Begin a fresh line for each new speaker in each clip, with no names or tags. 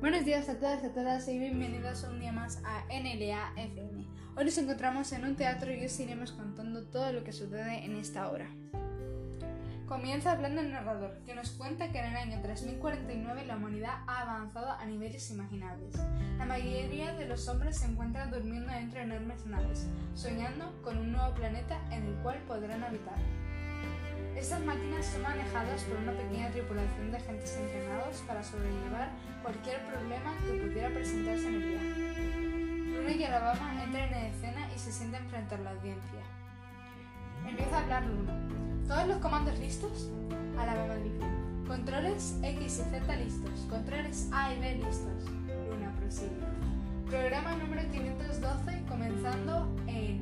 Buenos días a todas y a todas y bienvenidos un día más a NLA FM. Hoy nos encontramos en un teatro y os iremos contando todo lo que sucede en esta obra. Comienza hablando el narrador, que nos cuenta que en el año 3049 la humanidad ha avanzado a niveles imaginables. La mayoría de los hombres se encuentran durmiendo dentro de enormes naves, soñando con un nuevo planeta en el cual podrán habitar. Estas máquinas son manejadas por una pequeña tripulación de agentes entrenados para sobrellevar cualquier problema que pudiera presentarse en el viaje. Luna y Alabama entran en escena y se sienten frente a la audiencia. Empieza a hablar Luna. ¿Todos los comandos listos? Alabama dice. Controles X y Z listos. Controles A y B listos. Luna prosigue. Programa número 512 comenzando en...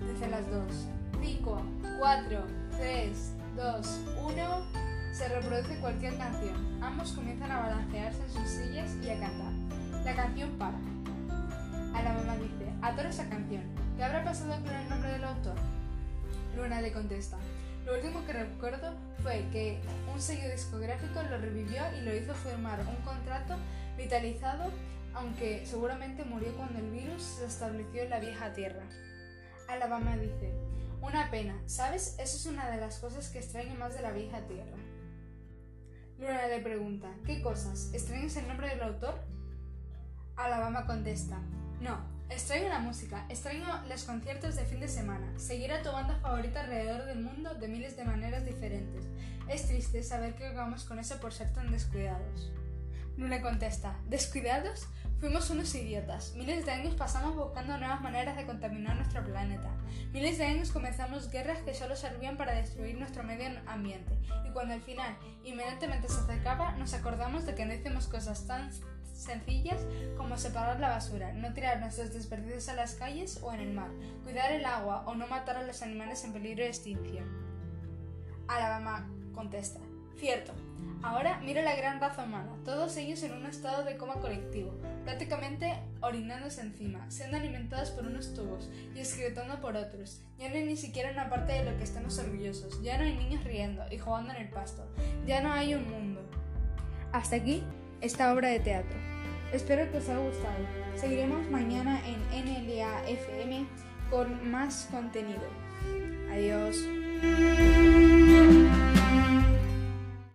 Dice las dos. 5, 4, 3, 2, 1. Se reproduce cualquier canción. Ambos comienzan a balancearse en sus sillas y a cantar. La canción para. A la mamá dice, adoro esa canción. ¿Qué habrá pasado con el nombre del autor? Luna le contesta. Lo último que recuerdo fue que un sello discográfico lo revivió y lo hizo firmar un contrato vitalizado, aunque seguramente murió cuando el virus se estableció en la vieja tierra. Alabama dice, una pena, ¿sabes? Eso es una de las cosas que extraño más de la vieja tierra. Luna le pregunta, ¿qué cosas? ¿Extrañas el nombre del autor? Alabama contesta, no, extraño la música, extraño los conciertos de fin de semana, seguir a tu banda favorita alrededor del mundo de miles de maneras diferentes. Es triste saber que vamos con eso por ser tan descuidados. Luna contesta, ¿descuidados? Fuimos unos idiotas. Miles de años pasamos buscando nuevas maneras de contaminar planeta. Miles de años comenzamos guerras que solo servían para destruir nuestro medio ambiente. Y cuando al final inmediatamente se acercaba, nos acordamos de que no hicimos cosas tan sencillas como separar la basura, no tirar nuestros desperdicios a las calles o en el mar, cuidar el agua o no matar a los animales en peligro de extinción. Alabama contesta. Cierto. Ahora mira la gran raza humana, todos ellos en un estado de coma colectivo, prácticamente orinándose encima, siendo alimentados por unos tubos y excretando por otros. Ya no hay ni siquiera una parte de lo que estamos orgullosos, ya no hay niños riendo y jugando en el pasto, ya no hay un mundo. Hasta aquí esta obra de teatro. Espero que os haya gustado. Seguiremos mañana en NLA FM con más contenido. Adiós.